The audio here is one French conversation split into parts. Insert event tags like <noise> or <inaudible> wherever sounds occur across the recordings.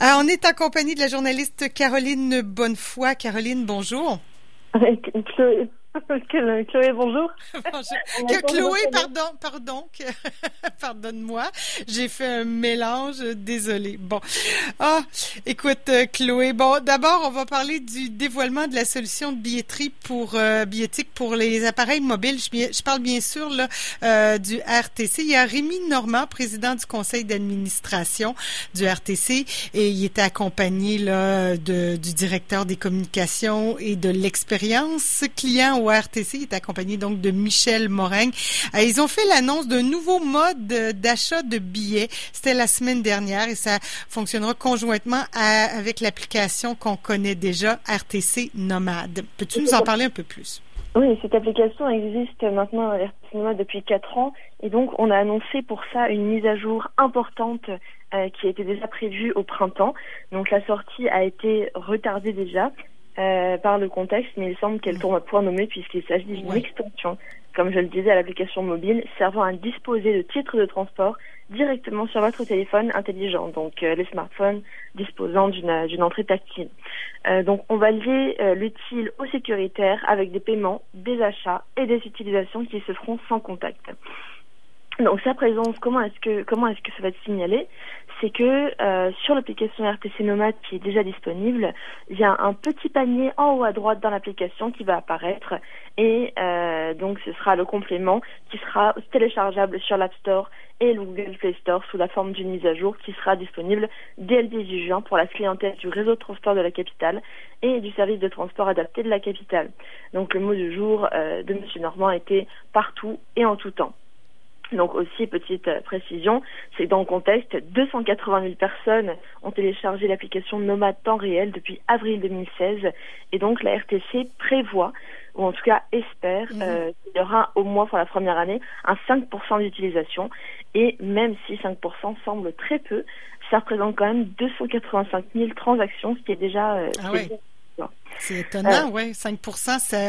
on est en compagnie de la journaliste Caroline Bonnefoy. Caroline, bonjour. <laughs> Chloé, bonjour. <laughs> Chloé, pardon, pardon, <laughs> pardonne-moi, j'ai fait un mélange, désolé. Bon, ah, écoute, euh, Chloé, bon, d'abord, on va parler du dévoilement de la solution de billetterie pour euh, billettique pour les appareils mobiles. Je, parle bien sûr là euh, du RTC. Il y a Rémi Normand, président du conseil d'administration du RTC, et il était accompagné là de, du directeur des communications et de l'expérience client au RTC. Il est accompagné donc de Michel Morin. Euh, ils ont fait l'annonce d'un nouveau mode d'achat de billets. C'était la semaine dernière et ça fonctionnera conjointement avec l'application qu'on connaît déjà, RTC Nomade. Peux-tu nous en parler un peu plus? Oui, cette application existe maintenant depuis quatre ans et donc on a annoncé pour ça une mise à jour importante euh, qui été déjà prévue au printemps. Donc la sortie a été retardée déjà euh, par le contexte, mais il semble qu'elle tourne à point nommé puisqu'il s'agit d'une extension, comme je le disais, à l'application mobile servant à disposer de titres de transport directement sur votre téléphone intelligent, donc euh, les smartphones disposant d'une entrée tactile. Euh, donc on va lier l'utile au sécuritaire avec des paiements, des achats et des utilisations qui se feront sans contact. Donc sa présence, comment est-ce que comment est-ce que ça va être signalé C'est que euh, sur l'application RTC Nomade qui est déjà disponible, il y a un petit panier en haut à droite dans l'application qui va apparaître et euh, donc ce sera le complément qui sera téléchargeable sur l'App Store et le Google Play Store sous la forme d'une mise à jour qui sera disponible dès le 18 juin pour la clientèle du réseau de transport de la capitale et du service de transport adapté de la capitale. Donc le mot du jour euh, de Monsieur Normand était partout et en tout temps. Donc aussi, petite euh, précision, c'est dans le contexte, 280 000 personnes ont téléchargé l'application Nomade temps réel depuis avril 2016 et donc la RTC prévoit, ou en tout cas espère, mhm. euh, qu'il y aura au moins pour la première année un 5% d'utilisation et même si 5% semble très peu, ça représente quand même 285 000 transactions, ce qui est déjà... Euh, ah c'est étonnant, oui. 5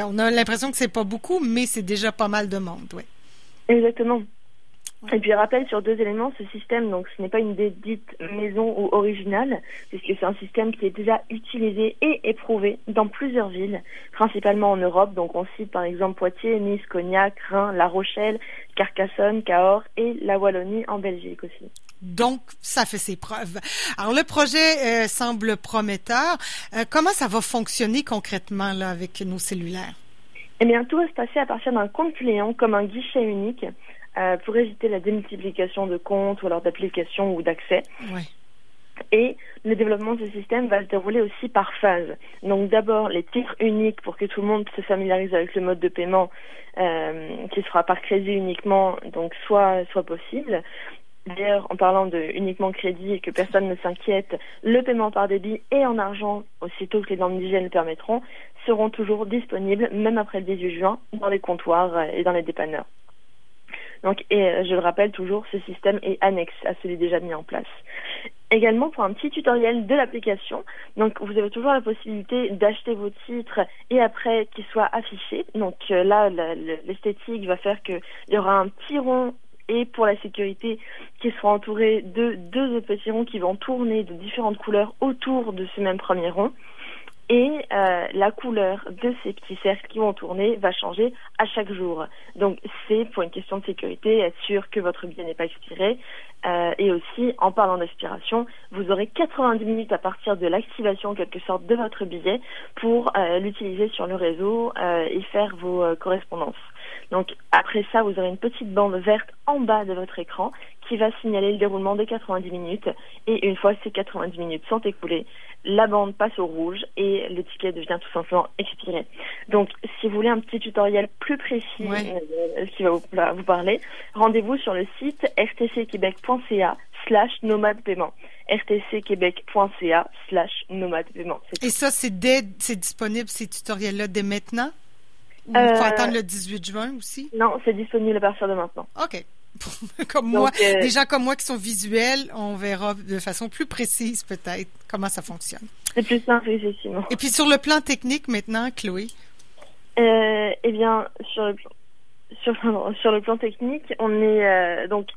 on a l'impression que c'est pas beaucoup, mais c'est déjà pas mal de monde, oui. Exactement. Et puis rappel sur deux éléments, ce système, donc ce n'est pas une dite maison ou originale, puisque c'est un système qui est déjà utilisé et éprouvé dans plusieurs villes, principalement en Europe. Donc on cite par exemple Poitiers, Nice, Cognac, Reims, La Rochelle, Carcassonne, Cahors et la Wallonie en Belgique aussi. Donc, ça fait ses preuves. Alors, le projet euh, semble prometteur. Euh, comment ça va fonctionner concrètement là avec nos cellulaires? Eh bien, tout va se passer à partir d'un compte client comme un guichet unique. Euh, pour éviter la démultiplication de comptes ou alors d'applications ou d'accès. Et le développement de ce système va se dérouler aussi par phase. Donc d'abord les titres uniques pour que tout le monde se familiarise avec le mode de paiement euh, qui sera par crédit uniquement, donc soit soit possible. D'ailleurs, en parlant de uniquement crédit et que personne ne s'inquiète, le paiement par débit et en argent, aussitôt que les normes d'hygiène le permettront, seront toujours disponibles, même après le 18 juin, dans les comptoirs et dans les dépanneurs. Donc, et euh, je le rappelle toujours, ce système est annexe à celui déjà mis en place. Également pour un petit tutoriel de l'application, donc vous avez toujours la possibilité d'acheter vos titres et après qu'ils soient affichés. Donc euh, là, l'esthétique va faire qu'il y aura un petit rond et pour la sécurité qui sera entouré de deux autres petits ronds qui vont tourner de différentes couleurs autour de ce même premier rond et euh, la couleur de ces petits cercles qui vont tourner va changer à chaque jour. Donc c'est pour une question de sécurité, être sûr que votre billet n'est pas expiré. Euh, et aussi, en parlant d'expiration, vous aurez 90 minutes à partir de l'activation en quelque sorte de votre billet pour euh, l'utiliser sur le réseau et faire vos correspondances. Donc après ça, vous aurez une petite bande verte en bas de votre écran qui va signaler le déroulement des 90 minutes. Et une fois ces 90 minutes sont écoulées, la bande passe au rouge et le ticket devient tout simplement expiré. Donc si vous voulez un petit tutoriel plus précis euh, qui va vous, parler, rendez-vous sur le site rtcquebec.ca slash nomade paiement rtcquebec.ca slash nomade paiement. Et ça, c'est c'est disponible ces tutoriels-là dès maintenant? Il faut euh, attendre le 18 juin aussi? Non, c'est disponible à partir de maintenant. OK. <laughs> comme moi, euh, des gens comme moi qui sont visuels, on verra de façon plus précise peut-être comment ça fonctionne. C'est plus simple, effectivement. Et puis sur le plan technique maintenant, Chloé? Euh, eh bien, sur le, sur, sur le plan technique, on est donc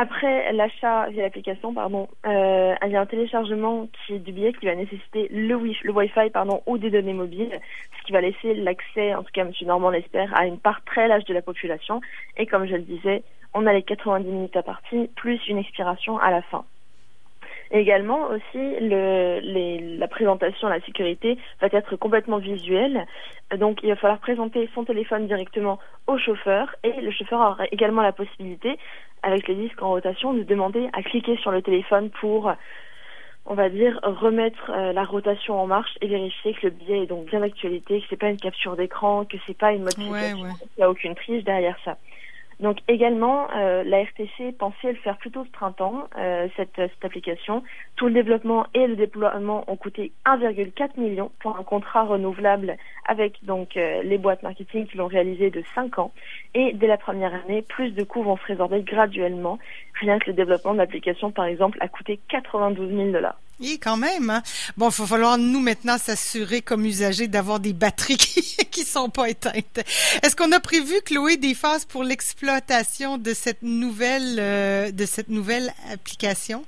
Après l'achat via l'application, pardon, euh, il y a un téléchargement qui est du billet qui va nécessiter le, wi le Wi-Fi pardon, ou des données mobiles, ce qui va laisser l'accès, en tout cas M. Normand l'espère, à une part très large de la population. Et comme je le disais, on a les 90 minutes à partie, plus une expiration à la fin. également aussi, le, les, la présentation, la sécurité va être complètement visuelle. Donc, il va falloir présenter son téléphone directement au chauffeur et le chauffeur aura également la possibilité avec les disques en rotation, de demander à cliquer sur le téléphone pour, on va dire, remettre euh, la rotation en marche et vérifier que le billet est donc bien d'actualité, que c'est pas une capture d'écran, que c'est pas une modification, qu'il n'y a aucune triche derrière ça. Donc également, euh, la RTC pensait le faire plus tôt ce printemps, euh, cette, application. Tout le développement et le déploiement ont coûté 1,4 million pour un contrat renouvelable avec donc euh, les boîtes marketing qui l'ont réalisé de 5 ans. Et dès la première année, plus de coûts vont se résorber graduellement. Rien que le développement de l'application, par exemple, a coûté 92 000 dollars. Oui, quand même. Hein? Bon, il va falloir nous maintenant s'assurer comme usagers d'avoir des batteries <laughs> qui, qui sont pas éteintes. Est-ce qu'on a prévu, Chloé, des phases pour l'exploitation de cette nouvelle euh, de cette nouvelle application?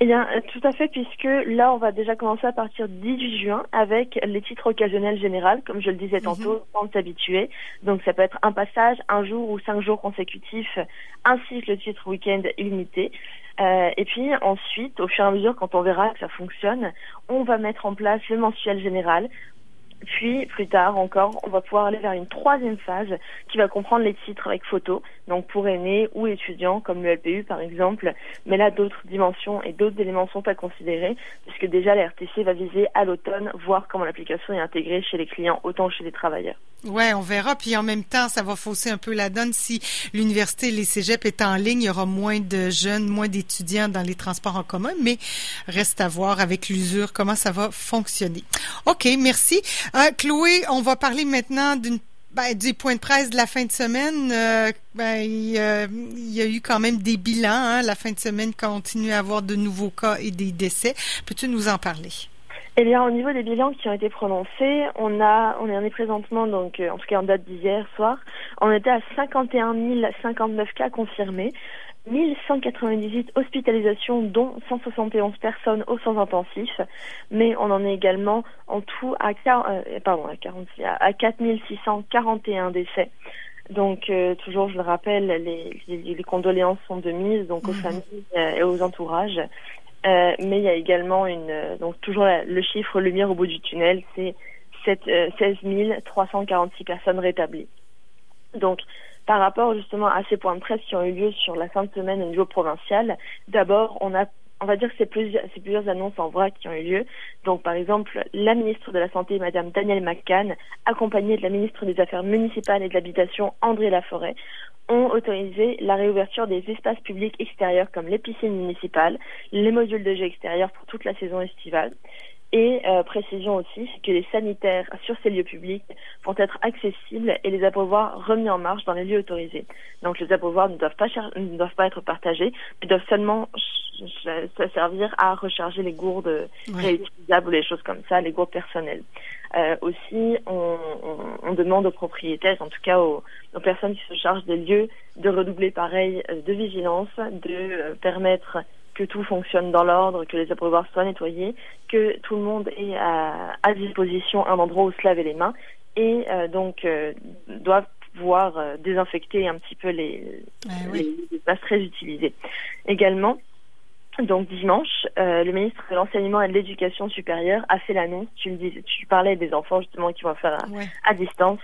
Eh bien, euh, tout à fait, puisque là, on va déjà commencer à partir du 18 juin avec les titres occasionnels généraux, comme je le disais mhm. tantôt, sans s'habituer. Donc, ça peut être un passage, un jour ou cinq jours consécutifs, ainsi que le titre week-end illimité. Euh, et puis ensuite, au fur et à mesure, quand on verra que ça fonctionne, on va mettre en place le mensuel général puis, plus tard encore, on va pouvoir aller vers une troisième phase qui va comprendre les titres avec photos, donc pour aînés ou étudiants, comme le LPU par exemple. Mais là, d'autres dimensions et d'autres éléments sont à considérer, puisque déjà la RTC va viser à l'automne, voir comment l'application est intégrée chez les clients, autant chez les travailleurs. Ouais, on verra. Puis en même temps, ça va fausser un peu la donne. Si l'université et les cégeps est en ligne, il y aura moins de jeunes, moins d'étudiants dans les transports en commun, mais reste à voir avec l'usure comment ça va fonctionner. OK, merci. Euh, Chloé, on va parler maintenant ben, du point de presse de la fin de semaine, euh, ben, il, y a eu quand même des bilans. Hein. La fin de semaine continue à avoir de nouveaux cas et des décès. Peux-tu nous en parler? Eh bien, au niveau des bilans qui ont été prononcés, on a, on est présentement, donc, euh, en tout cas en date d'hier soir, on était à 51 059 cas confirmés, 1198 hospitalisations, dont 171 personnes au soins intensifs, mais on en est également en tout à, euh, pardon, à, 46, à 4641 décès. Donc, euh, toujours, je le rappelle, les, les, condoléances sont de mise, donc aux mhm. familles et aux entourages. Euh, mais il y a également une, euh, donc toujours le chiffre lumière au bout du tunnel, c'est 16 346 euh, personnes rétablies. Donc, par rapport justement à ces points de presse qui ont eu lieu sur la fin de semaine au niveau provincial, d'abord, on a on va dire que c'est plusieurs, plusieurs annonces en vrac qui ont eu lieu. Donc, par exemple, la ministre de la Santé, Madame Danielle McCann, accompagnée de la ministre des Affaires municipales et de l'Habitation, André Laforêt, ont autorisé la réouverture des espaces publics extérieurs comme les piscines municipales, les modules de jeux extérieurs pour toute la saison estivale. Et euh, précision aussi que les sanitaires sur ces lieux publics vont être accessibles et les abreuvoirs remis en marche dans les lieux autorisés. Donc les abreuvoirs ne doivent pas, ne doivent pas être partagés, mais doivent seulement servir à recharger les gourdes réutilisables ou les choses comme ça, les gourdes personnelles. Euh, aussi, on, on, demande aux propriétaires, en tout cas aux, aux, personnes qui se chargent des lieux, de redoubler pareil euh, de vigilance, de euh, permettre que tout fonctionne dans l'ordre, que les abreuvoirs soient nettoyés, que tout le monde ait à, à disposition un endroit où se laver les mains et donc doivent pouvoir désinfecter un petit peu les, ah les espaces très utilisés. Également, donc dimanche, euh, le ministre de l'enseignement et de l'éducation supérieure a fait l'annonce. Tu me dis, tu parlais des enfants justement qui vont faire à, distance.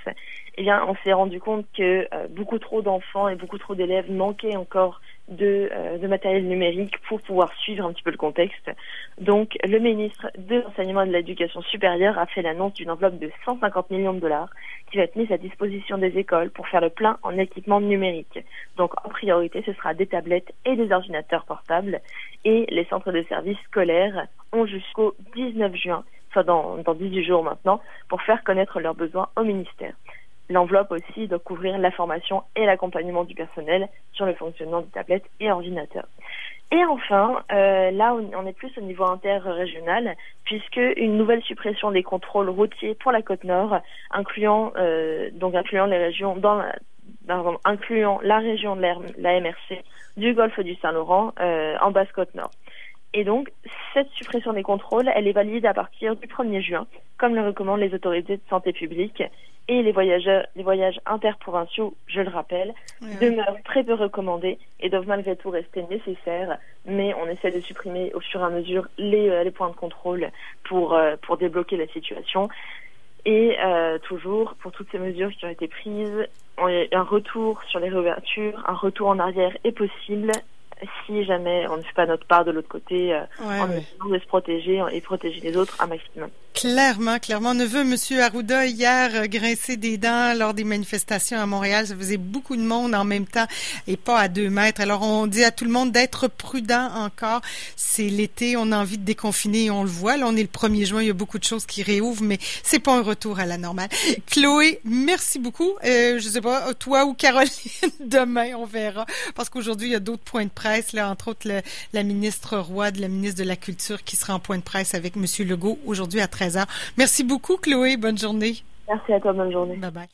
Eh bien, on s'est rendu compte que euh, beaucoup trop d'enfants et beaucoup trop d'élèves manquaient encore de, euh, de, matériel numérique pour pouvoir suivre un petit peu le contexte. Donc, le ministre de l'enseignement et de l'éducation supérieure a fait l'annonce d'une enveloppe de 150 millions de dollars qui va être mise à disposition des écoles pour faire le plein en équipement numérique. Donc, en priorité, ce sera des tablettes et des ordinateurs portables. Et les centres de services scolaires ont jusqu'au 19 juin, soit dans, dans 18 jours maintenant, pour faire connaître leurs besoins au ministère. L'enveloppe aussi doit couvrir la formation et l'accompagnement du personnel sur le fonctionnement des tablettes et ordinateurs. Et enfin, euh, là on est plus au niveau interrégional, puisque une nouvelle suppression des contrôles routiers pour la côte nord, incluant euh, donc incluant les régions dans incluant la région de la MRC, du golfe du Saint-Laurent, en Basse-Côte-Nord. Et donc, cette suppression des contrôles, elle est valide à partir du 1er juin, comme le recommandent les autorités de santé publique. Et les, voyageurs, les voyages interprovinciaux, je le rappelle, demeurent très peu recommandés et doivent malgré tout rester nécessaires. Mais on essaie de supprimer au fur et à mesure les, euh, les points de contrôle pour, euh, pour débloquer la situation. Et euh, toujours, pour toutes ces mesures qui ont été prises, un retour sur les réouvertures, un retour en arrière est possible si jamais on ne fait pas notre part de l'autre côté, euh, en essayant de se protéger et protéger les autres un maximum. Clairement, clairement. Neveu, Monsieur Arruda, hier, euh, grincé des dents lors des manifestations à Montréal. Ça faisait beaucoup de monde en même temps et pas à deux mètres. Alors, on dit à tout le monde d'être prudent encore. C'est l'été, on a envie de déconfiner et on le voit. Là, on est le 1er juin, il y a beaucoup de choses qui réouvrent, mais c'est pas un retour à la normale. Chloé, merci beaucoup. Euh, je sais pas, toi ou Caroline, <laughs> demain, on verra. Parce qu'aujourd'hui, il y a d'autres points de presse, là, entre autres la ministre Roy, de la ministre de la Culture, qui sera en point de presse avec Monsieur Legault aujourd'hui à 13 Merci beaucoup, Chloé. Bonne journée. Merci à toi. Bonne journée. Bye bye.